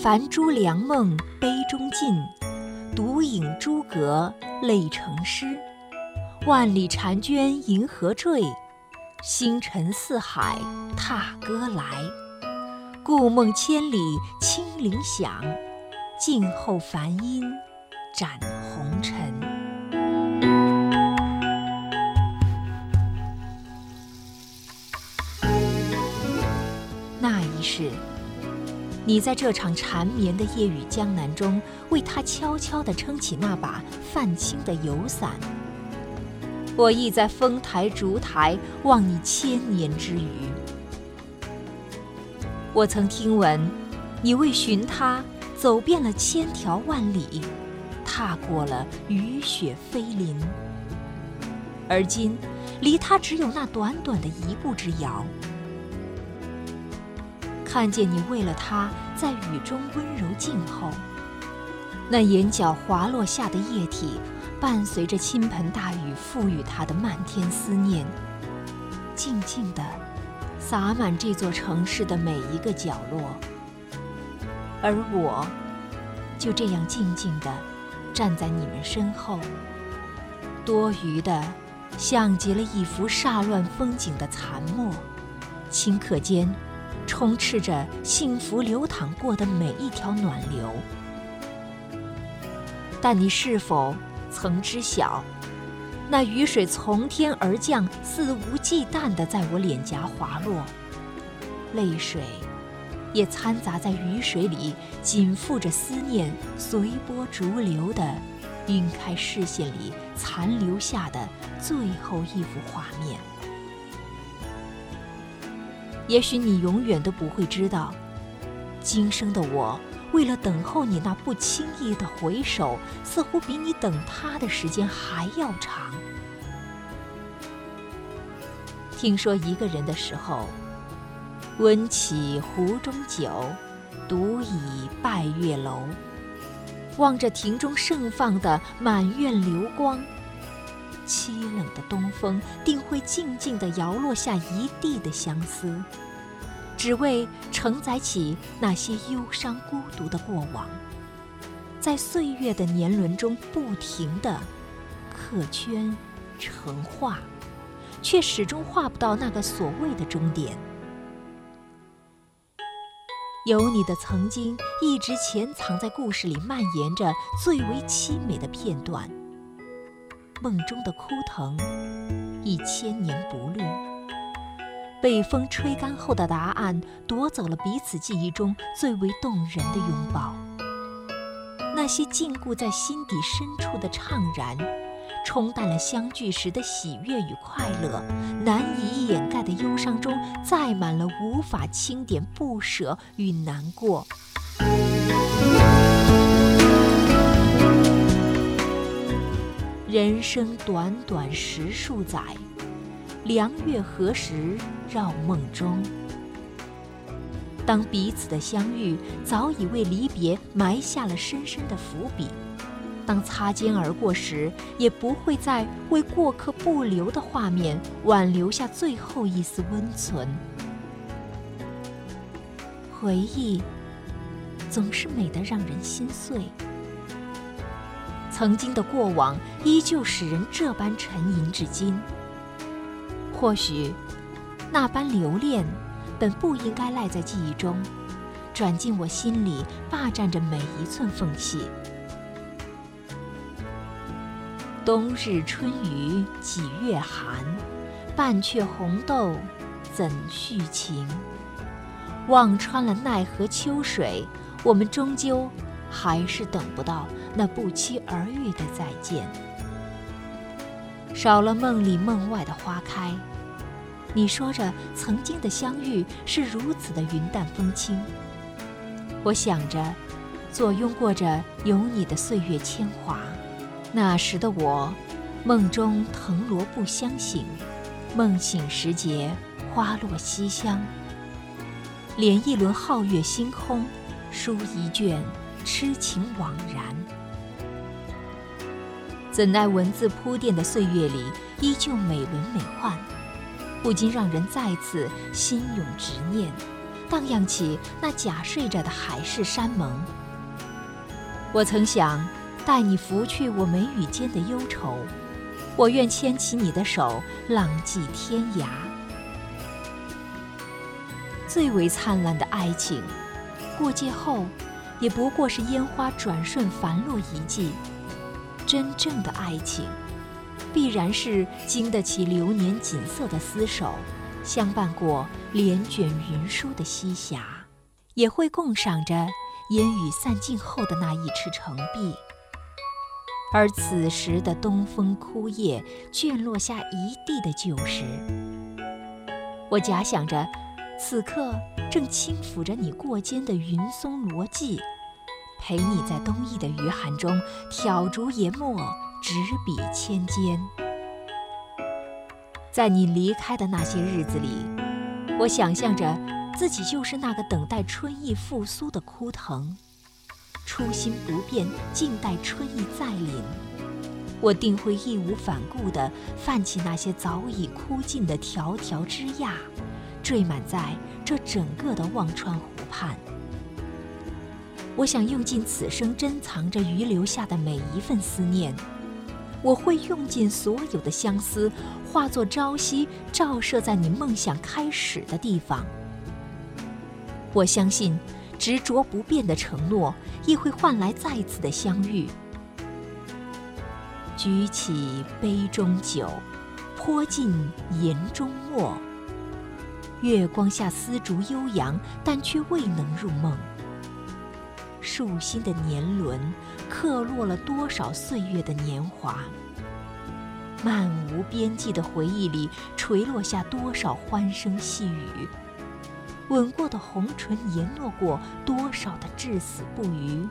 凡诸良梦杯中尽，独饮诸阁泪成诗。万里婵娟银河坠，星辰四海踏歌来。故梦千里清灵响，静候梵音展红尘。那一世，你在这场缠绵的夜雨江南中，为他悄悄地撑起那把泛青的油伞。我亦在丰台烛台望你千年之余。我曾听闻，你为寻他走遍了千条万里，踏过了雨雪飞林。而今，离他只有那短短的一步之遥。看见你为了他在雨中温柔静候，那眼角滑落下的液体。伴随着倾盆大雨赋予他的漫天思念，静静地洒满这座城市的每一个角落，而我，就这样静静地站在你们身后，多余的像极了一幅煞乱风景的残墨，顷刻间充斥着幸福流淌过的每一条暖流。但你是否？曾知晓，那雨水从天而降，肆无忌惮地在我脸颊滑落，泪水也掺杂在雨水里，紧附着思念，随波逐流地晕开视线里残留下的最后一幅画面。也许你永远都不会知道，今生的我。为了等候你那不轻易的回首，似乎比你等他的时间还要长。听说一个人的时候，温起壶中酒，独倚拜月楼，望着庭中盛放的满院流光，凄冷的东风定会静静地摇落下一地的相思。只为承载起那些忧伤孤独的过往，在岁月的年轮中不停地刻圈成画，却始终画不到那个所谓的终点。有你的曾经，一直潜藏在故事里，蔓延着最为凄美的片段。梦中的枯藤，已千年不绿。被风吹干后的答案，夺走了彼此记忆中最为动人的拥抱。那些禁锢在心底深处的怅然，冲淡了相聚时的喜悦与快乐。难以掩盖的忧伤中，载满了无法清点不舍与难过。人生短短十数载。良月何时绕梦中？当彼此的相遇早已为离别埋下了深深的伏笔，当擦肩而过时，也不会再为过客不留的画面挽留下最后一丝温存。回忆总是美得让人心碎，曾经的过往依旧使人这般沉吟至今。或许，那般留恋，本不应该赖在记忆中，转进我心里，霸占着每一寸缝隙。冬日春雨几月寒，半阙红豆怎续情？望穿了奈何秋水，我们终究还是等不到那不期而遇的再见。少了梦里梦外的花开，你说着曾经的相遇是如此的云淡风轻。我想着，坐拥过着有你的岁月铅华，那时的我，梦中藤萝不相醒，梦醒时节花落西厢。连一轮皓月星空，书一卷痴情惘然。怎奈文字铺垫的岁月里，依旧美轮美奂，不禁让人再次心涌执念，荡漾起那假睡着的海誓山盟。我曾想带你拂去我眉宇间的忧愁，我愿牵起你的手，浪迹天涯。最为灿烂的爱情，过界后，也不过是烟花转瞬繁落一季。真正的爱情，必然是经得起流年锦瑟的厮守，相伴过帘卷云舒的西霞，也会共赏着烟雨散尽后的那一池澄碧。而此时的东风枯叶，卷落下一地的旧时，我假想着，此刻正轻抚着你过肩的云松罗髻。陪你在冬意的余寒中挑竹研墨，执笔千间。在你离开的那些日子里，我想象着自己就是那个等待春意复苏的枯藤，初心不变，静待春意再临。我定会义无反顾地泛起那些早已枯尽的条条枝桠，缀满在这整个的忘川湖畔。我想用尽此生珍藏着余留下的每一份思念，我会用尽所有的相思，化作朝夕照射在你梦想开始的地方。我相信，执着不变的承诺，亦会换来再次的相遇。举起杯中酒，泼尽言中墨。月光下丝竹悠扬，但却未能入梦。树心的年轮，刻落了多少岁月的年华？漫无边际的回忆里，垂落下多少欢声细语？吻过的红唇，言落过多少的至死不渝？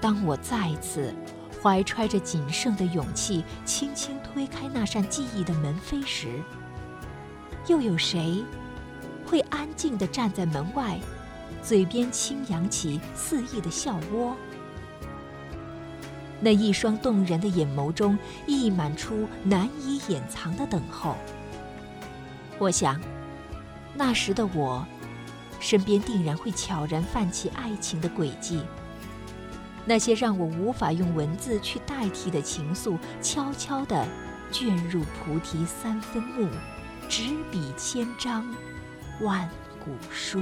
当我再次怀揣着仅剩的勇气，轻轻推开那扇记忆的门扉时，又有谁会安静地站在门外？嘴边轻扬起肆意的笑窝，那一双动人的眼眸中溢满出难以掩藏的等候。我想，那时的我，身边定然会悄然泛起爱情的轨迹。那些让我无法用文字去代替的情愫，悄悄地卷入菩提三分木，执笔千章，万。古书。